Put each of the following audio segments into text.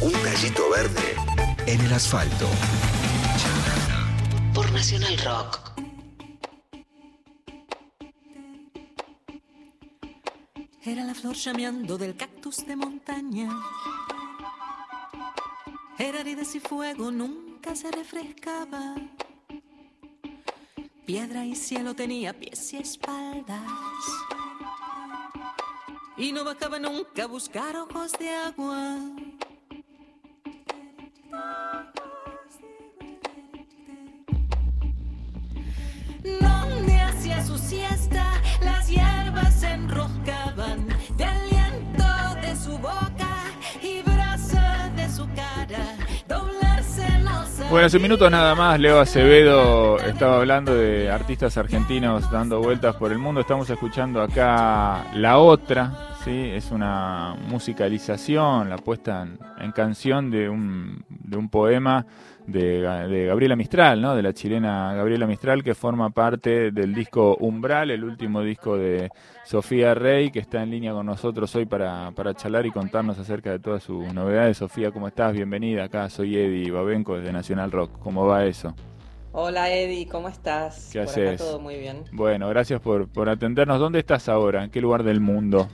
Un gallito verde en el asfalto. Por Nacional Rock. Era la flor llameando del cactus de montaña. Era arides y fuego, nunca se refrescaba. Piedra y cielo tenía pies y espaldas. Y no bajaba nunca a buscar ojos de agua. Donde hacía su siesta, Bueno, hace minutos nada más, Leo Acevedo estaba hablando de artistas argentinos dando vueltas por el mundo. Estamos escuchando acá La Otra, ¿sí? Es una musicalización, la puesta en, en canción de un, de un poema de, Ga- de Gabriela Mistral, ¿no? De la chilena Gabriela Mistral, que forma parte del disco Umbral, el último disco de Sofía Rey, que está en línea con nosotros hoy para, para charlar y contarnos acerca de todas sus novedades. Sofía, ¿cómo estás? Bienvenida acá, soy Eddie Babenco desde Nacional Rock. ¿Cómo va eso? Hola Eddie, ¿cómo estás? ¿Qué Por haces? acá todo muy bien. Bueno, gracias por, por atendernos. ¿Dónde estás ahora? ¿En qué lugar del mundo?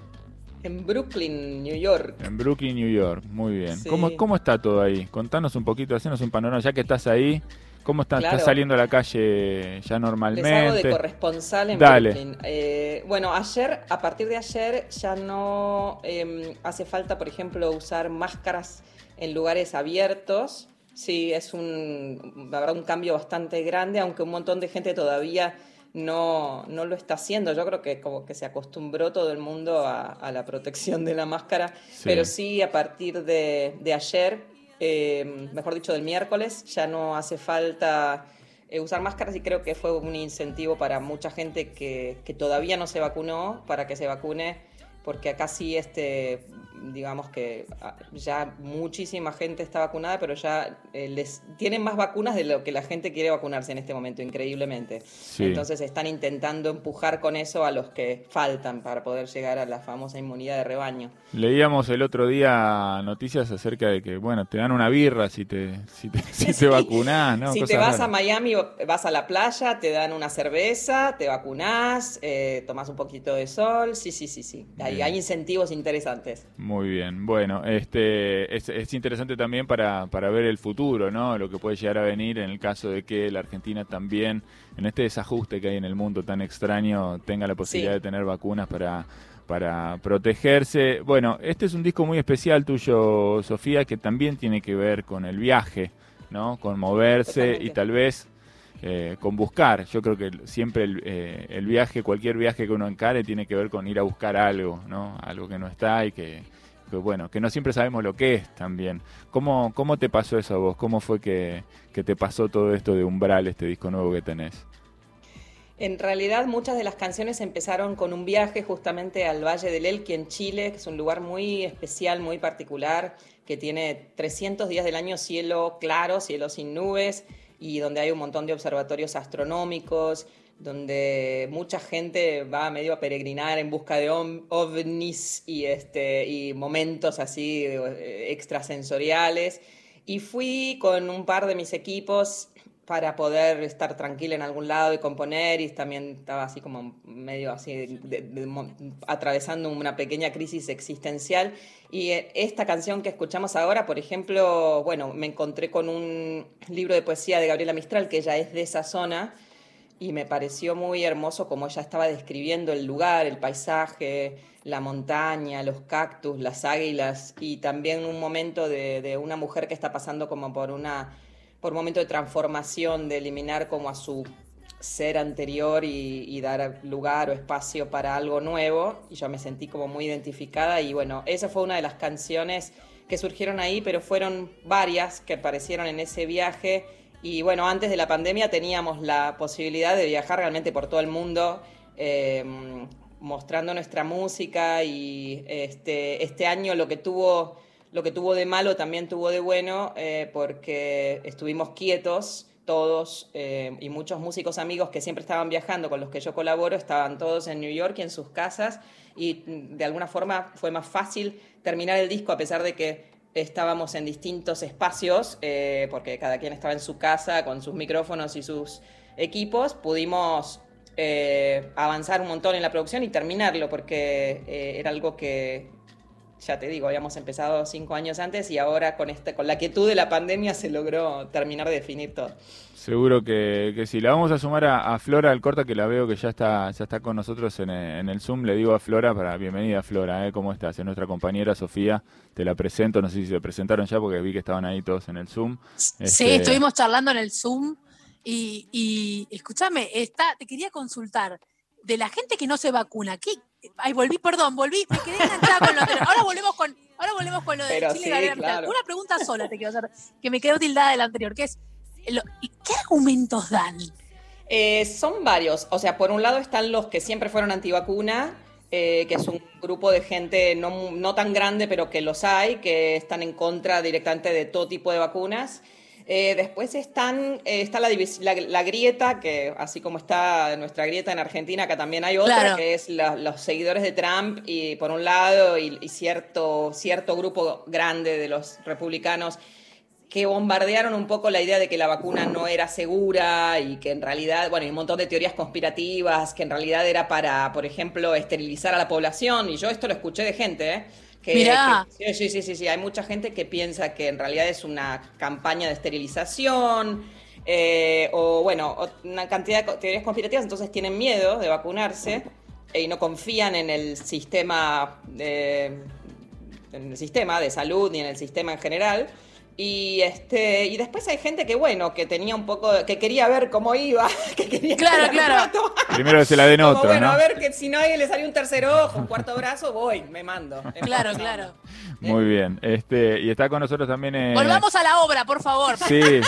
En Brooklyn, New York. En Brooklyn, New York. Muy bien. Sí. ¿Cómo, ¿Cómo está todo ahí? Contanos un poquito, hacenos un panorama, ya que estás ahí. ¿Cómo está, Claro. estás saliendo a la calle ya Les hago de normalmente? corresponsal en Dale. Brooklyn. Eh, bueno, ayer, a partir de ayer, ya no eh, hace falta, por ejemplo, usar máscaras en lugares abiertos. Sí, es un, verdad, un cambio bastante grande, aunque un montón de gente todavía no, no lo está haciendo. Yo creo que como que se acostumbró todo el mundo a, a la protección de la máscara, Sí. pero sí a partir de, de ayer, eh, mejor dicho del miércoles, ya no hace falta eh, usar máscaras y creo que fue un incentivo para mucha gente que, que todavía no se vacunó para que se vacune, porque acá sí este, digamos que ah, ya muchísima gente está vacunada, pero ya eh, les tienen más vacunas de lo que la gente quiere vacunarse en este momento, increíblemente. Sí. Entonces están intentando empujar con eso a los que faltan para poder llegar a la famosa inmunidad de rebaño. Leíamos el otro día noticias acerca de que, bueno, te dan una birra si te, si te, si te Sí. vacunás, ¿no? Si te vas a Miami, vas a la playa, te dan una cerveza, te vacunás, eh, tomás un poquito de sol. Sí, sí, sí, sí. Hay, hay incentivos interesantes. Muy bien, bueno, este es, es interesante también para, para ver el futuro, ¿no? Lo que puede llegar a venir en el caso de que la Argentina también, en este desajuste que hay en el mundo tan extraño, tenga la posibilidad Sí. de tener vacunas para, para protegerse. Bueno, este es un disco muy especial tuyo, Sofía, que también tiene que ver con el viaje, ¿no? Con moverse y tal vez eh, con buscar. Yo creo que siempre el, eh, el viaje, cualquier viaje que uno encare, tiene que ver con ir a buscar algo, ¿no? Algo que no está y que, que, bueno, que no siempre sabemos lo que es también. ¿Cómo, cómo te pasó eso a vos? ¿Cómo fue que, que te pasó todo esto de Umbral, este disco nuevo que tenés? En realidad, muchas de las canciones empezaron con un viaje justamente al Valle del Elqui en Chile, que es un lugar muy especial, muy particular, que tiene 300 días del año cielo claro, cielo sin nubes, y donde hay un montón de observatorios astronómicos, donde mucha gente va medio a peregrinar en busca de ov- ovnis y, este, y momentos así eh, extrasensoriales. Y fui con un par de mis equipos para poder estar tranquila en algún lado y componer y también estaba así como medio así atravesando una pequeña crisis existencial y eh, esta canción que escuchamos ahora por ejemplo bueno me encontré con un libro de poesía de Gabriela Mistral que ella es de esa zona y me pareció muy hermoso como ella estaba describiendo el lugar, el paisaje, la montaña, los cactus, las águilas y también un momento de, una mujer que está pasando como por una por un momento de transformación, de eliminar como a su ser anterior y, y dar lugar o espacio para algo nuevo. Y yo me sentí como muy identificada y bueno, esa fue una de las canciones que surgieron ahí, pero fueron varias que aparecieron en ese viaje. Y bueno, antes de la pandemia teníamos la posibilidad de viajar realmente por todo el mundo. eh, mostrando nuestra música y este, este año lo que tuvo lo que tuvo de malo también tuvo de bueno eh, porque estuvimos quietos todos eh, y muchos músicos amigos que siempre estaban viajando con los que yo colaboro, estaban todos en New York y en sus casas y mm, de alguna forma fue más fácil terminar el disco a pesar de que estábamos en distintos espacios, eh, porque cada quien estaba en su casa con sus micrófonos y sus equipos, pudimos eh, avanzar un montón en la producción y terminarlo, porque era algo que ya te digo, habíamos empezado cinco años antes y ahora con, este, con la quietud de la pandemia se logró terminar de definir todo. Seguro que, que sí. La vamos a sumar a, Flora Alcorta, que la veo que ya está, ya está con nosotros en el, Zoom. Le digo a Flora, para bienvenida Flora, ¿eh? ¿cómo estás? Es nuestra compañera Sofía, te la presento, no sé si se presentaron ya porque vi que estaban ahí todos en el Zoom. Sí, este, estuvimos charlando en el Zoom y, y escúchame, está, te quería consultar de la gente que no se vacuna, ¿qué, Ay, volví, perdón, volví, me quedé enganchada con lo de. Ahora volvemos con, ahora volvemos con lo de Chile. Una pregunta sola te quiero hacer, que me quedó tildada del anterior, que es, ¿qué argumentos dan? Eh, son varios. O sea, por un lado están los que siempre fueron antivacuna, eh, que es un grupo de gente no, no tan grande, pero que los hay, que están en contra directamente de todo tipo de vacunas. Eh, después están, eh, está la, la, grieta, que así como está nuestra grieta en Argentina, acá también hay otra, que es los seguidores de Trump, y por un lado, y, cierto, cierto grupo grande de los republicanos que bombardearon un poco la idea de que la vacuna no era segura y que en realidad, bueno, hay un montón de teorías conspirativas, que en realidad era para, por ejemplo, esterilizar a la población, y yo esto lo escuché de gente, ¿eh? Que, sí, sí, sí, sí, hay mucha gente que piensa que en realidad es una campaña de esterilización eh, o, bueno, una cantidad de teorías conspirativas, entonces tienen miedo de vacunarse y no confían en el sistema de, en el sistema de salud ni en el sistema en general. Y este y después hay gente que bueno, que tenía un poco que quería ver cómo iba, que quería Claro, claro. Primero se la den otro, bueno, a ver que si no alguien le salió un tercer ojo, un cuarto brazo, voy, me mando. Claro, claro. Muy bien. Este, y está con nosotros también eh... Volvamos a la obra, por favor. Sí.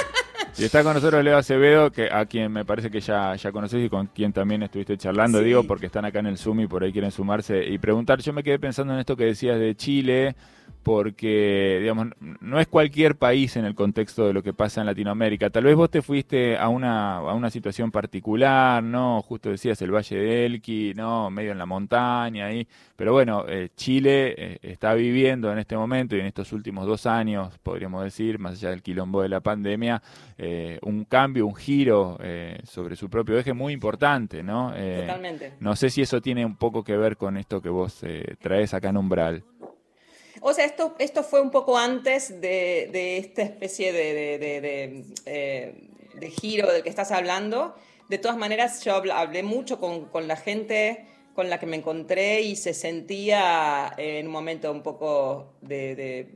Y está con nosotros Leo Acevedo, que a quien me parece que ya, ya conoces y con quien también estuviste charlando, digo, porque están acá en el Zoom y por ahí quieren sumarse y preguntar. Yo me quedé pensando en esto que decías de Chile, porque, digamos, no es cualquier país en el contexto de lo que pasa en Latinoamérica. Tal vez vos te fuiste a una, a una situación particular, ¿no? Justo decías el Valle de Elqui, ¿no? Medio en la montaña ahí. Pero bueno, eh, Chile eh, está viviendo en este momento y en estos últimos dos años, podríamos decir, más allá del quilombo de la pandemia, eh, un cambio, un giro sobre su propio eje muy importante, ¿no? Totalmente. No sé si eso tiene un poco que ver con esto que vos traes acá en Umbral. O sea, esto, esto fue un poco antes de, esta especie de, eh, de, giro del que estás hablando. De todas maneras, yo hablé mucho con, con, la gente con la que me encontré y se sentía en un momento un poco de,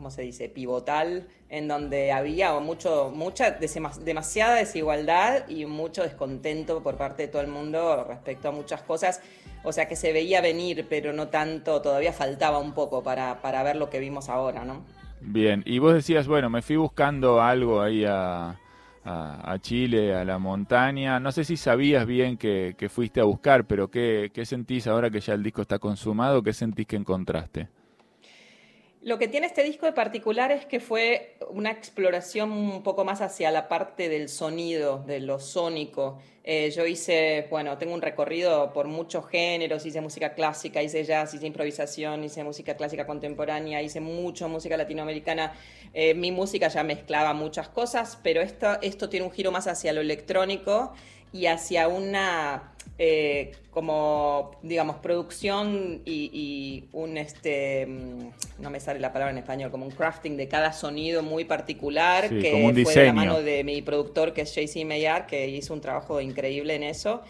¿cómo se dice?, pivotal, en donde había mucho, mucha, demasiada desigualdad y mucho descontento por parte de todo el mundo respecto a muchas cosas. O sea que se veía venir, pero no tanto, todavía faltaba un poco para, para ver lo que vimos ahora, ¿no? Bien, y vos decías, bueno, me fui buscando algo ahí a, Chile, a la montaña. No sé si sabías bien que, que fuiste a buscar, pero ¿qué, ¿qué sentís ahora que ya el disco está consumado? ¿Qué sentís que encontraste? Lo que tiene este disco de particular es que fue una exploración un poco más hacia la parte del sonido, de lo sónico. Eh, yo hice, bueno, tengo un recorrido por muchos géneros, hice música clásica, hice jazz, hice improvisación, hice música clásica contemporánea, hice mucho música latinoamericana. Eh, mi música ya mezclaba muchas cosas, pero esto, esto tiene un giro más hacia lo electrónico y hacia una eh, como, digamos, producción y, un, este, mm, no me sale la palabra en español, como un crafting de cada sonido muy particular, que fue de la mano de mi productor, que es JC Maillard, que hizo un trabajo increíble en eso.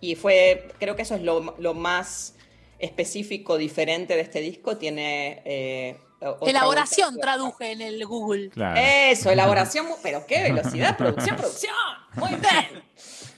Y fue, creo que eso es lo, lo más específico, diferente de este disco. Tiene... Eh, elaboración traduje en el Google. Eso, elaboración, pero qué velocidad, producción, producción. Muy bien.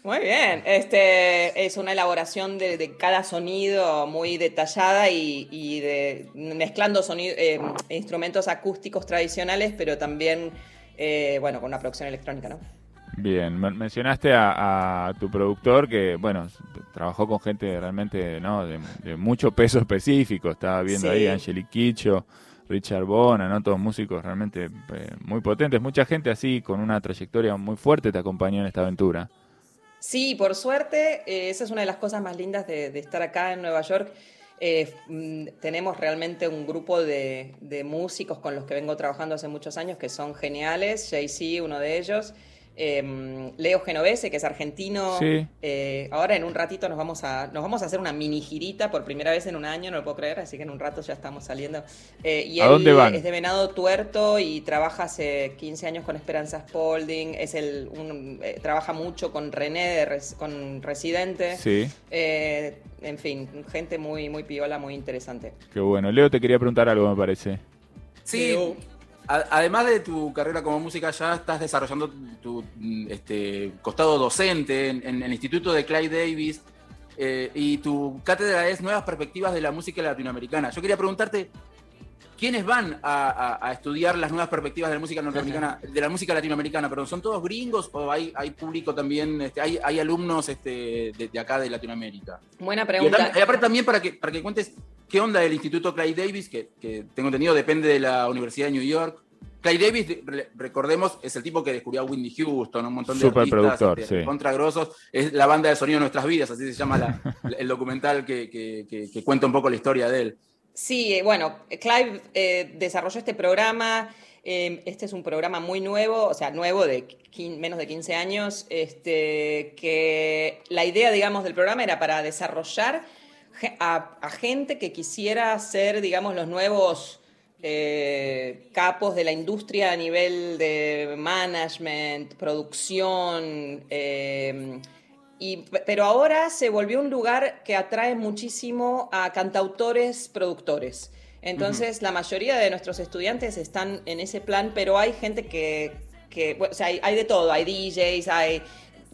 Muy bien, este es una elaboración de, cada sonido muy detallada y, de, mezclando eh, instrumentos acústicos tradicionales, pero también, eh, bueno, con una producción electrónica, ¿no? Bien, mencionaste a, tu productor que, bueno, trabajó con gente realmente, ¿no? De, mucho peso específico. Estaba viendo ahí a Angelique Quicho, Richard Bona, ¿no? Todos músicos realmente eh, muy potentes. Mucha gente así, con una trayectoria muy fuerte, te acompañó en esta aventura. Sí, por suerte, eh, esa es una de las cosas más lindas de, de estar acá en Nueva York. Eh, mm, tenemos realmente un grupo de, de músicos con los que vengo trabajando hace muchos años que son geniales. JC, uno de ellos. Eh, Leo Genovese, que es argentino. Sí. Eh, ahora en un ratito nos vamos, a, nos vamos a hacer una mini girita por primera vez en un año, no lo puedo creer, así que en un rato ya estamos saliendo. Eh, y ¿A él dónde van? es de Venado Tuerto y trabaja hace 15 años con Esperanza Spalding. Es el, un- eh, trabaja mucho con René, de Res- con Residente. Sí, Eh, en fin, gente muy, muy piola, muy interesante. qué bueno. Leo, te quería preguntar algo, me parece. Sí, además de tu carrera como música, ya estás desarrollando tu este, costado docente en, en el Instituto de Clyde Davis eh, y tu cátedra es Nuevas Perspectivas de la Música Latinoamericana. Yo quería preguntarte, ¿quiénes van a, a- a estudiar las nuevas perspectivas de la música norteamericana, de la música latinoamericana? Perdón, ¿son todos gringos o hay, hay público también, este, hay, hay alumnos este, de, de acá de Latinoamérica? Buena Y, pregunta. y aparte también para que, para que cuentes qué onda el Instituto Clay Davis, que, que tengo entendido depende de la Universidad de New York. Clay Davis, re- recordemos, es el tipo que descubrió a Whitney Houston, un montón de artistas este, sí. contragrosos. Es la banda de sonido de nuestras vidas, así se llama la- el documental que, que- que- que cuenta un poco la historia de él. Sí, eh, bueno, Clive eh, desarrolló este programa. eh, este es un programa muy nuevo, o sea, nuevo de menos de 15 años. Este, que la idea, digamos, del programa era para desarrollar a, gente que quisiera ser, digamos, los nuevos eh, capos de la industria a nivel de management, producción. Y, pero ahora se volvió un lugar que atrae muchísimo a cantautores, productores. Entonces, la mayoría de nuestros estudiantes están en ese plan, pero hay gente que, que bueno, o sea, hay, hay de todo, hay DJs, hay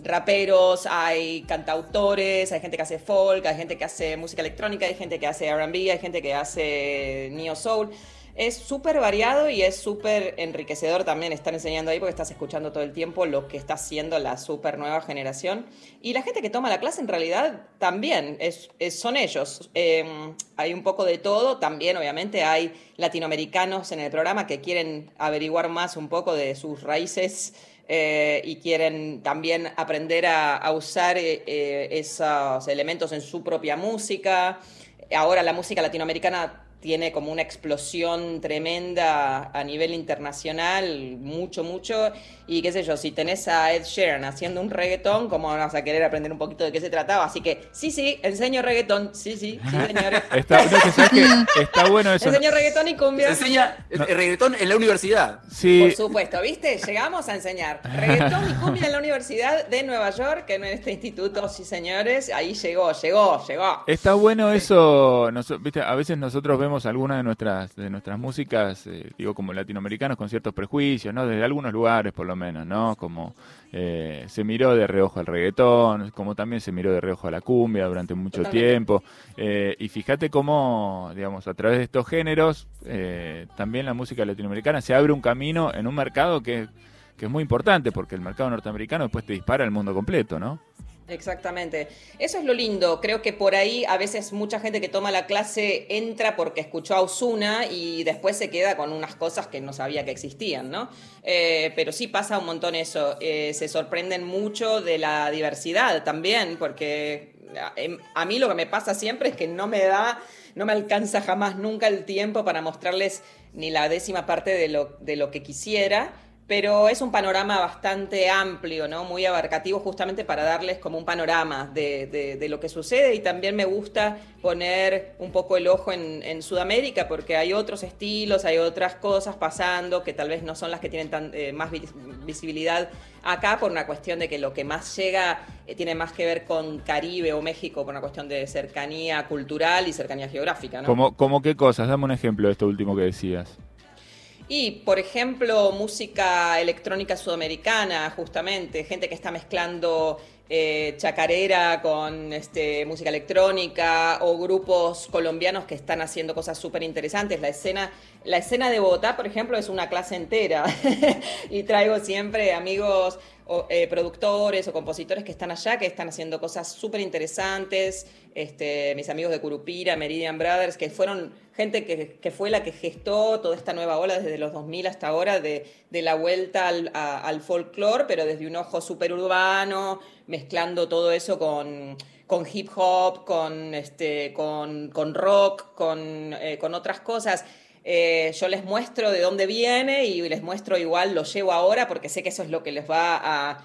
raperos, hay cantautores, hay gente que hace folk, hay gente que hace música electrónica, hay gente que hace RB, hay gente que hace neo soul. Es súper variado y es súper enriquecedor también estar enseñando ahí porque estás escuchando todo el tiempo lo que está haciendo la súper nueva generación. Y la gente que toma la clase en realidad también es, son ellos. Eh, hay un poco de todo, también obviamente hay latinoamericanos en el programa que quieren averiguar más un poco de sus raíces eh, y quieren también aprender a, a usar eh, eh, esos elementos en su propia música. Ahora la música latinoamericana tiene como una explosión tremenda a nivel internacional, mucho, mucho. Y qué sé yo, si tenés a Ed Sheeran haciendo un reggaetón, ¿cómo no vas a querer aprender un poquito de qué se trataba? Así que sí, sí, enseño reggaetón, sí, sí, sí, señores. Está, no, que sabes que está bueno eso. enseño reggaetón y Se cumbia. enseña el, el reggaetón en la universidad. Sí, Por supuesto, ¿viste? Llegamos a enseñar reggaetón y cumbia en la Universidad de Nueva York, en este instituto, sí señores, ahí llegó, llegó, llegó. Está bueno eso, viste, a veces nosotros vemos algunas de nuestras de nuestras músicas, eh, digo como latinoamericanos con ciertos prejuicios, ¿no? Desde algunos lugares por lo menos, ¿no? Como eh, se miró de reojo al reggaetón, como también se miró de reojo a la cumbia durante mucho Totalmente. tiempo. Eh, y fíjate cómo, digamos, a través de estos géneros, también la música latinoamericana se abre un camino en un mercado que, que es muy importante, porque el mercado norteamericano después te dispara al mundo completo, ¿no? Exactamente. Eso es lo lindo. Creo que por ahí a veces mucha gente que toma la clase entra porque escuchó a Osuna y después se queda con unas cosas que no sabía que existían, ¿no? Eh, pero sí pasa un montón eso. Eh, se sorprenden mucho de la diversidad también, porque a, em- a mí lo que me pasa siempre es que no me da, no me alcanza jamás nunca el tiempo para mostrarles ni la décima parte de lo, de lo que quisiera. Pero es un panorama bastante amplio, ¿no? Muy abarcativo justamente para darles como un panorama de, de- de lo que sucede y también me gusta poner un poco el ojo en, Sudamérica porque hay otros estilos, hay otras cosas pasando que tal vez no son las que tienen tan, eh, más vis- visibilidad acá por una cuestión de que lo que más llega eh, tiene más que ver con Caribe o México por una cuestión de cercanía cultural y cercanía geográfica, ¿no? Como, como qué cosas, dame un ejemplo de esto último que decías. Y, por ejemplo, música electrónica sudamericana, justamente, gente que está mezclando eh, chacarera con este, música electrónica o grupos colombianos que están haciendo cosas súper interesantes. La escena, la escena de Bogotá, por ejemplo, es una clase entera y traigo siempre amigos o, eh, productores o compositores que están allá, que están haciendo cosas súper interesantes. Este, mis amigos de Curupira, Meridian Brothers, que fueron gente que, fue la que gestó toda esta nueva ola desde los 2000 hasta ahora de, de la vuelta al, al folclore, pero desde un ojo súper urbano, mezclando todo eso con, con hip hop, con, este, con, con rock, con, eh, con otras cosas. Eh, yo les muestro de dónde viene y les muestro igual, lo llevo ahora porque sé que eso es lo que les va a,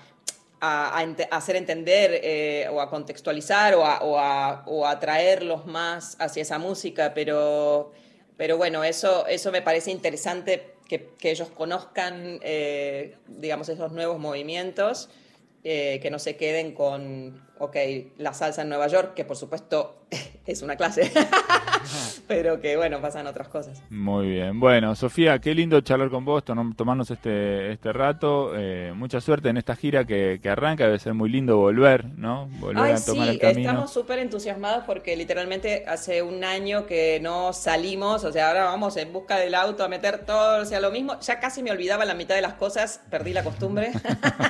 hacer entender eh, o a contextualizar o a, o, más hacia esa música, pero, pero bueno, eso, eso me parece interesante que, que ellos conozcan, eh, digamos, esos nuevos movimientos, que no se queden con, ok, la salsa en Nueva York, que por supuesto es una clase, pero que bueno, pasan otras cosas. Muy bien. Bueno, Sofía, qué lindo charlar con vos, tom- tomarnos este, este rato. Eh, mucha suerte en esta gira que, que arranca. Debe ser muy lindo volver, ¿no? Volver Ay, a tomar sí, el camino. estamos súper entusiasmados porque literalmente hace un año que no salimos, o sea, ahora vamos en busca del auto a meter todo, o sea, lo mismo, ya casi me olvidaba la mitad de las cosas, perdí la costumbre,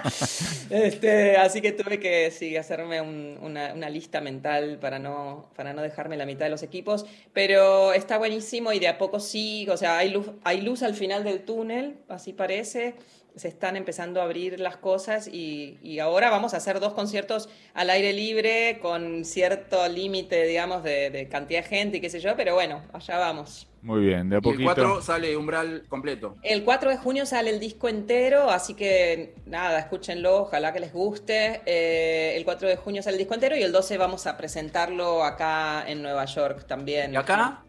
este, así que tuve que sí, hacerme un- una, una lista mental para no, para no dejarme la mitad de los equipos, pero está buenísimo y de a poco sí, o sea, hay luz, hay luz al final del túnel, así parece se están empezando a abrir las cosas y, ahora vamos a hacer dos conciertos al aire libre con cierto límite, digamos, de, de cantidad de gente y qué sé yo, pero bueno, allá vamos. Muy bien, de a Y el poquito. 4 sale umbral completo. El 4 de junio sale el disco entero, así que nada, escúchenlo, ojalá que les guste. Eh, el 4 de junio sale el disco entero y el 12 vamos a presentarlo acá en Nueva York también. ¿Y acá?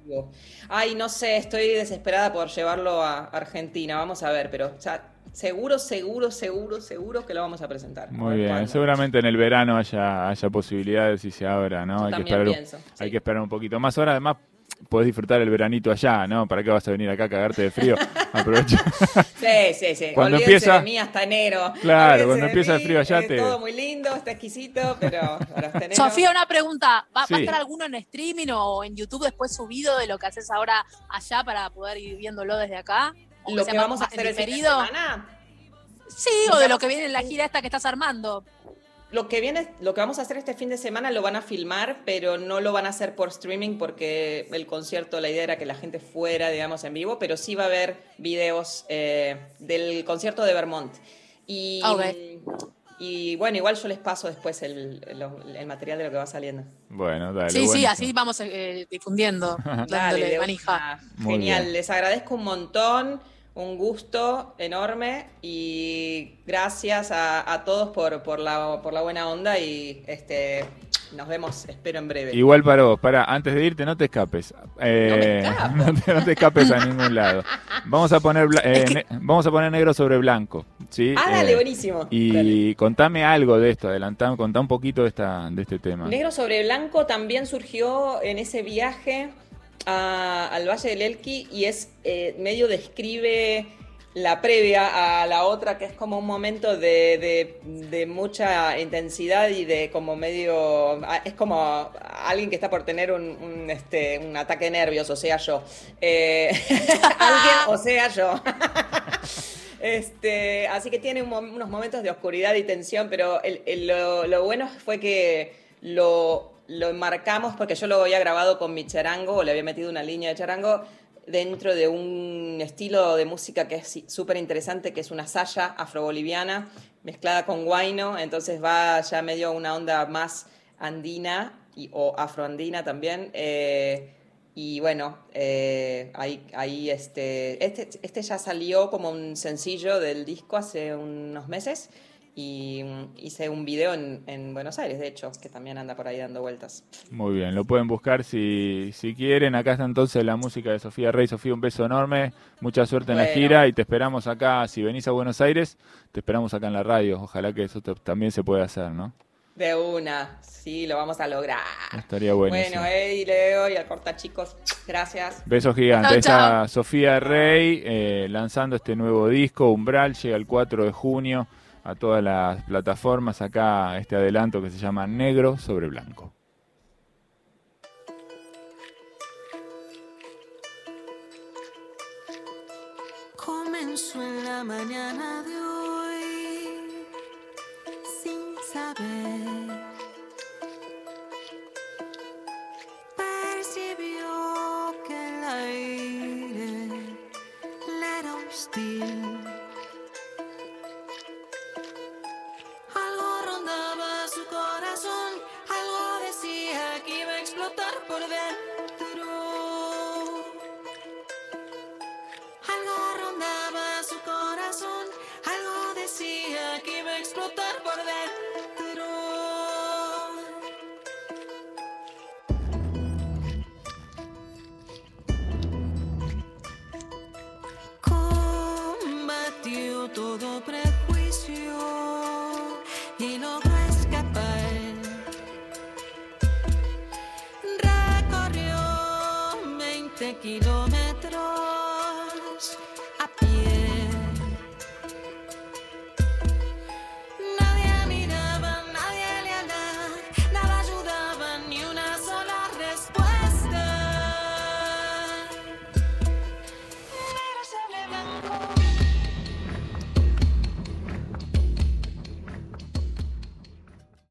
Ay, no sé, estoy desesperada por llevarlo a Argentina, vamos a ver, pero ya, seguro, seguro, seguro, seguro que lo vamos a presentar. Muy bien, cuándo. seguramente en el verano haya, haya posibilidades y se abra, ¿no? Yo hay, que también esperar, pienso, hay que esperar un poquito más. Ahora además podés disfrutar el veranito allá, ¿no? ¿Para qué vas a venir acá a cagarte de frío? Aprovecha. Sí, sí, sí. Cuando Olvídense empieza- de mí hasta enero. Claro, Olvídense cuando empieza el frío allá es te- todo muy lindo, está exquisito, pero enero. Sofía, una pregunta. ¿Va, a estar alguno en streaming o en YouTube después subido de lo que haces ahora allá para poder ir viéndolo desde acá? ¿O lo que vamos a hacer el fin de semana. Sí, o de lo que viene en la gira esta que estás armando. Lo que viene, lo que vamos a hacer este fin de semana lo van a filmar, pero no lo van a hacer por streaming porque el concierto, la idea era que la gente fuera, digamos, en vivo, pero sí va a haber videos eh, del concierto de Vermont. Y, bueno, igual yo les paso después el, el- el material de lo que va saliendo. Bueno, dale. sí, sí, así vamos eh, difundiendo, Dale, dándole de manija. Genial, les agradezco un montón, un gusto enorme y gracias a, a todos por, por, la, por la buena onda y este nos vemos, espero en breve. Igual para vos, para, antes de irte no te escapes. Eh, no, te, no te escapes a ningún lado. Vamos a poner bla- eh, ne- vamos a poner negro sobre blanco, ¿sí? ah, dale, Eh, buenísimo. Y Dale. contame algo de esto, adelantá, contá un poquito de esta de este tema. Negro sobre blanco también surgió en ese viaje al Valle del Elqui y es eh, medio describe la previa a la otra, que es como un momento de, de- mucha intensidad y de como medio. ah, Es como alguien que está por tener un, este, un ataque de nervios, o sea, yo. Eh, alguien, o sea, yo. Este, así que tiene unos momentos de oscuridad y tensión, pero el- lo, lo bueno fue que lo, lo enmarcamos porque yo lo había grabado con mi charango, o le había metido una línea de charango dentro de un estilo de música que es súper interesante, que es una saya afroboliviana mezclada con guayno, entonces va ya medio una onda más andina y, o afroandina también. eh, y bueno, eh, ahí, ahí este, este, este ya salió como un sencillo del disco hace unos meses y mm, hice un video en, en Buenos Aires, de hecho, que también anda por ahí dando vueltas. Muy bien, lo pueden buscar si, si quieren. Acá está entonces la música de Sofía Rey. Sofía, un beso enorme. Mucha suerte en la Bueno. gira y te esperamos acá. Si venís a Buenos Aires, te esperamos acá en la radio. Ojalá que eso te- también se pueda hacer, ¿no? De una, sí, lo vamos a lograr. Estaría buenísimo. Bueno, Eddie, Leo y al corta chicos, gracias. Besos gigantes. Esta Sofía Rey eh, lanzando este nuevo disco, Umbral, llega el 4 de junio. A todas las plataformas acá este adelanto que se llama Negro sobre Blanco. Comenzó en la mañana de hoy sin saber.